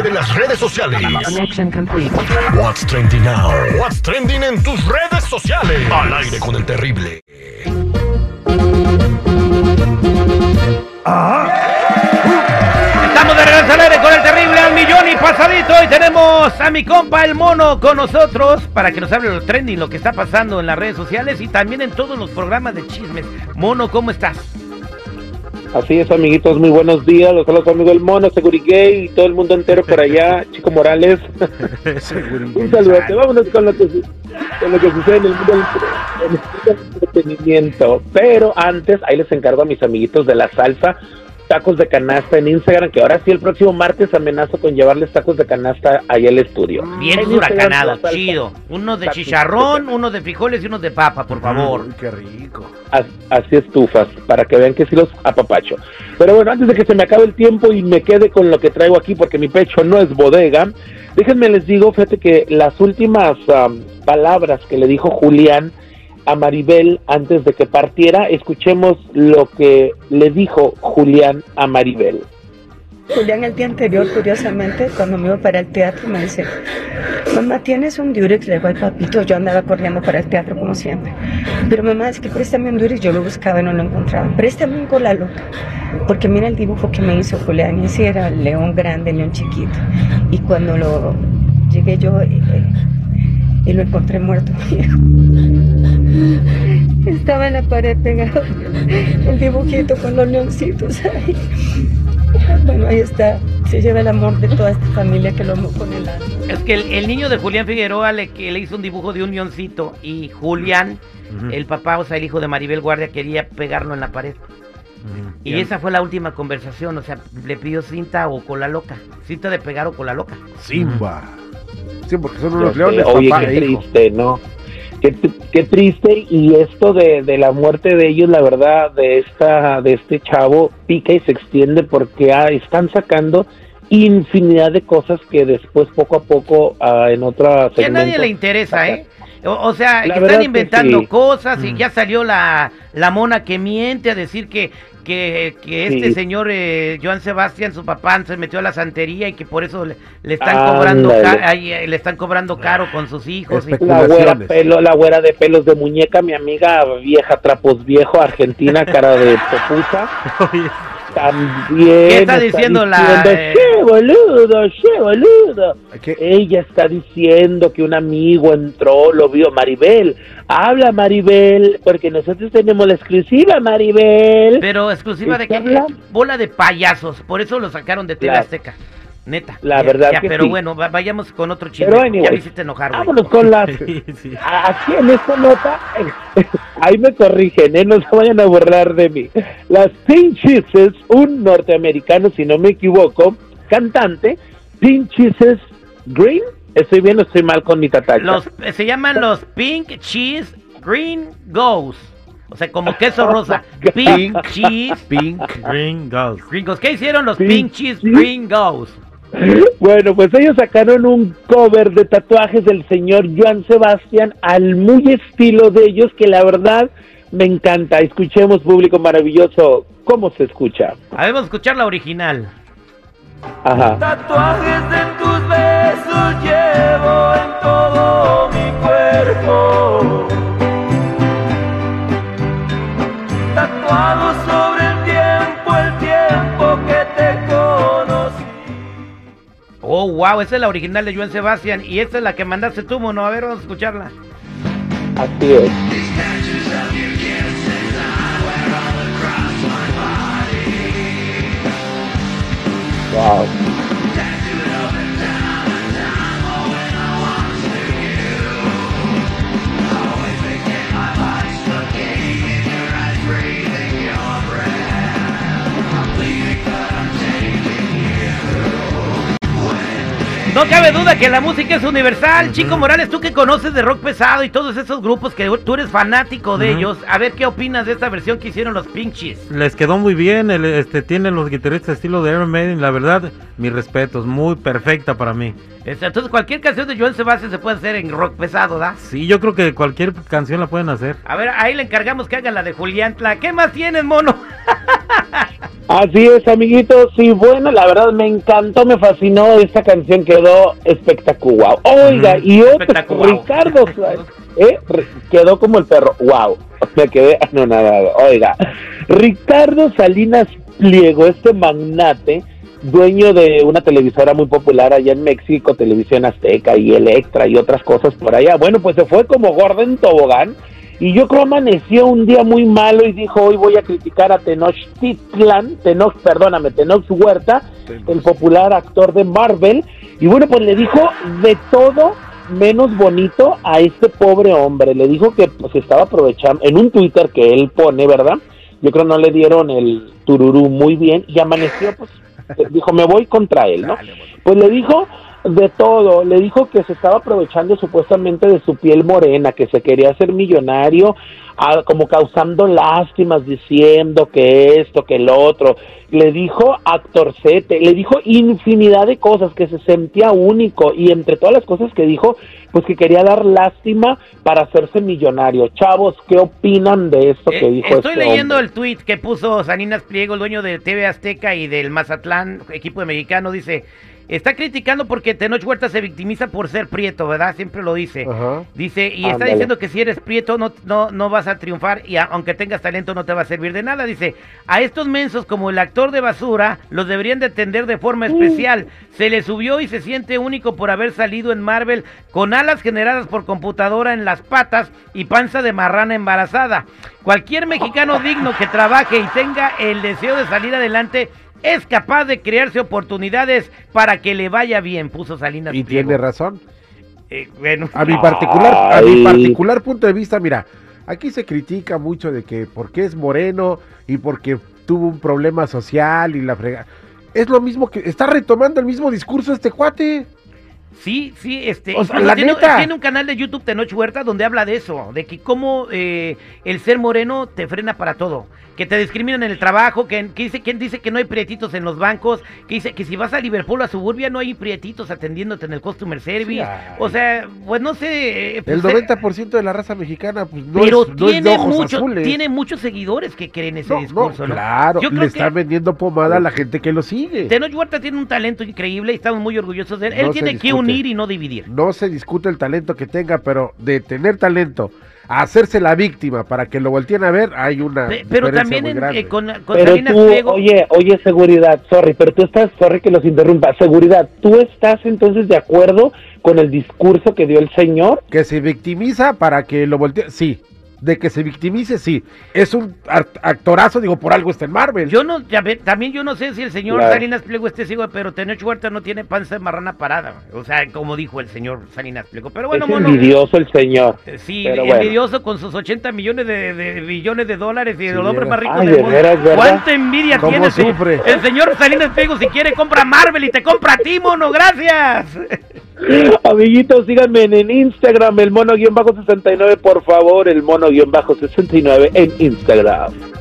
Relevante de las redes sociales. What's trending now? What's trending en tus redes sociales. Al aire con el terrible. Estamos de regreso al aire con el terrible al millón y pasadito. Y tenemos a mi compa el mono con nosotros para que nos hable lo trending, lo que está pasando en las redes sociales y también en todos los programas de chismes. Mono, ¿cómo estás? Así es, amiguitos, muy buenos días. Los saludos amigos del Mono, Segurigay y todo el mundo entero por allá. Chico Morales. Un saludote. Vámonos con lo, que, con lo que sucede el en el mundo del entretenimiento. Pero antes, ahí les encargo a mis amiguitos de la salsa. Tacos de canasta en Instagram, que ahora sí el próximo martes amenazo con llevarles tacos de canasta ahí al estudio. Bien En Instagram, huracanado, chido. Uno de chicharrón, uno de frijoles y uno de papa, por favor. Qué rico. As- Así estufas, para que vean que sí los apapacho. Pero bueno, antes de que se me acabe el tiempo y me quede con lo que traigo aquí, porque mi pecho no es bodega, déjenme les digo, fíjate que las últimas am, palabras que le dijo Julián a Maribel antes de que partiera, escuchemos lo que le dijo Julián a Maribel. Julián el día anterior, curiosamente, cuando me iba para el teatro, me dice, mamá, ¿tienes un Durex? Le digo, ay, papito, yo andaba corriendo para el teatro como siempre. Pero mamá, es que préstame un Durex, yo lo buscaba y no lo encontraba. Préstame un cola loca. Porque mira el dibujo que me hizo Julián, y ese era león grande, león chiquito. Y cuando lo llegué yo, eh, eh, y lo encontré muerto, viejo. Estaba en la pared pegado el dibujito con los leoncitos ahí. Bueno, ahí está. Se lleva el amor de toda esta familia que lo amó con el alma. Es que el, el niño de Julián Figueroa le, que le hizo un dibujo de un leoncito y Julián, el papá, o sea, el hijo de Maribel Guardia, quería pegarlo en la pared. Y esa fue la última conversación, o sea, le pidió cinta o cola loca. Cinta de pegar o cola loca. Simba. Sí, porque son unos leones, Oye, papá qué e hijo. triste, ¿no? Qué, triste y esto de, de la muerte de ellos, la verdad, de esta de este chavo pica y se extiende porque ah, están sacando infinidad de cosas que después poco a poco ah, en otra Que a nadie le interesa, ¿eh? O, o sea, que están que inventando sí. cosas y Mm. ya salió la, la mona que miente a decir que, que, que este Sí. señor eh, Joan Sebastián, su papá, se metió a la santería y que por eso le, le están cobrando ay, eh, le están cobrando caro con sus hijos. y- la güera pelo, la güera de pelos de muñeca, mi amiga vieja trapos viejo, argentina, cara de popusa. También ¿Qué está diciendo la, diciendo, eh? "Che, boludo, che, boludo. ¿Qué? Ella está diciendo que un amigo entró, lo vio. Maribel, habla Maribel, porque nosotros tenemos la exclusiva, Maribel. Pero exclusiva de ¿Está que hablando? bola de payasos, por eso lo sacaron de TV La- Azteca. Neta. La Ya- verdad ya, que pero sí. bueno, va- vayamos con otro chisme. Pero ya anyway, me hiciste enojar, güey. Vámonos con las... Aquí en esta nota, ahí me corrigen, ¿eh? no se vayan a borrar de mí. Las Pink Cheeses, un norteamericano, si no me equivoco, cantante, Pink Cheeses Green, estoy bien o estoy mal con mi tatacha. Los, se llaman los Pink Cheese Green Ghosts. O sea, como queso rosa. Pink Cheese Pink. Green Ghost. Green Ghosts. ¿Qué hicieron los Pink Cheese. Green Ghosts? Bueno, pues ellos sacaron un cover de tatuajes del señor Joan Sebastián al muy estilo de ellos, que la verdad me encanta. Escuchemos, público maravilloso, cómo se escucha. A ver, vamos a escuchar la original. Ajá. Tatuajes de tus besos llevo en todo mi cuerpo. Wow, esa es la original de Joan Sebastián. Y esta es la que mandaste tú, mono. A ver, vamos a escucharla. Así es. Wow. No cabe duda que la música es universal. Chico Morales, tú que conoces de rock pesado y todos esos grupos que tú eres fanático de ellos, a ver qué opinas de esta versión que hicieron los Pinchies. Les quedó muy bien, el, este, tienen los guitarristas estilo de Iron Maiden, la verdad, Mis respetos, muy perfecta para mí. Entonces cualquier canción de Joan Sebastián se puede hacer en rock pesado, ¿da? Sí, yo creo que cualquier canción la pueden hacer. A ver, ahí le encargamos que haga la de Julián Tla. ¿Qué más tienes, mono? Así es, amiguitos. Sí, bueno, la verdad me encantó, me fascinó. Esta canción quedó espectacular. Oiga, y otro. Ricardo, ¿eh? Quedó como el perro. Wow, me quedé anonadado. Oiga, Ricardo Salinas Pliego, este magnate, dueño de una televisora muy popular allá en México, Televisión Azteca y Electra y otras cosas por allá. Bueno, pues se fue como Gordon Tobogán. Y yo creo amaneció un día muy malo y dijo, hoy voy a criticar a Tenochtitlan, Tenoch, perdóname, Tenoch Huerta, el popular actor de Marvel. Y bueno, pues le dijo de todo menos bonito a este pobre hombre. Le dijo que pues estaba aprovechando, en un Twitter que él pone, ¿verdad? Yo creo no le dieron el tururú muy bien y amaneció, pues, dijo, me voy contra él, ¿no? Pues le dijo de todo, le dijo que se estaba aprovechando supuestamente de su piel morena, que se quería hacer millonario, como causando lástimas, diciendo que esto, que el otro, le dijo actorcete, le dijo infinidad de cosas, que se sentía único, y entre todas las cosas que dijo, pues que quería dar lástima para hacerse millonario. Chavos, ¿qué opinan de esto que Eh, dijo Estoy este leyendo hombre? el tweet que puso Salinas Pliego, el dueño de TV Azteca y del Mazatlán, equipo de mexicano, dice, está criticando porque Tenoch Huerta se victimiza por ser prieto, ¿verdad? Siempre lo dice. Ajá. Dice, y está diciendo que si eres prieto no, no, no vas a triunfar y a- aunque tengas talento no te va a servir de nada. Dice, a estos mensos como el actor de basura los deberían de atender de forma especial. Se le subió y se siente único por haber salido en Marvel con alas generadas por computadora en las patas y panza de marrana embarazada. Cualquier mexicano digno que trabaje y tenga el deseo de salir adelante es capaz de crearse oportunidades para que le vaya bien, puso Salinas. Y Pliego. tiene razón. Eh, bueno. A mi particular, a mi particular punto de vista, mira, aquí se critica mucho de que porque es moreno y porque tuvo un problema social y la frega. Es lo mismo que está retomando el mismo discurso este cuate. Sí, sí, este. O sea, la tiene, neta. tiene un canal de YouTube Tenoch Huerta donde habla de eso, de que cómo eh, el ser moreno te frena para todo, que te discriminan en el trabajo, que, que dice, quien dice que no hay prietitos en los bancos, que dice que si vas a Liverpool a Suburbia no hay prietitos atendiéndote en el customer service, ay. o sea, pues no sé. eh, El pues, eh, 90% de la raza mexicana, pues no, pero es, no es de tiene, ojos mucho, azules. tiene muchos seguidores que creen ese No, discurso, ¿no? claro, Yo creo le están que- vendiendo pomada a la gente que lo sigue. Tenoch Huerta tiene un talento increíble y estamos muy orgullosos de él. Él tiene que. Unir y no dividir. No se discute el talento que tenga, pero de tener talento a hacerse la víctima para que lo volteen a ver, hay una Pe- Pero también muy en- grande. eh, con, con Pero tú, oye, oye, seguridad, sorry, pero tú estás, sorry que los interrumpa, seguridad, ¿tú estás entonces de acuerdo con el discurso que dio el señor? Que se victimiza para que lo volteen, sí. De que se victimice, sí. Es un act- actorazo, digo, por algo está en Marvel. Yo no, ya ve- también yo no sé si el señor Claro. Salinas Pliego esté ciego, pero Tenoch Huerta no tiene panza de marrana parada. O sea, como dijo el señor Salinas Pliego. Pero bueno, es mono, envidioso el señor. eh, sí, pero bueno. envidioso con sus 80 millones de, de billones de dólares y Sí, el hombre más rico Ay, del de mundo. ¿Cuánta envidia ¿Cómo tiene sufre? el señor Salinas Pliego? Si quiere, compra Marvel y te compra a ti, mono. Gracias. Amiguitos, síganme en Instagram, el mono-69, por favor, el mono-69 en Instagram.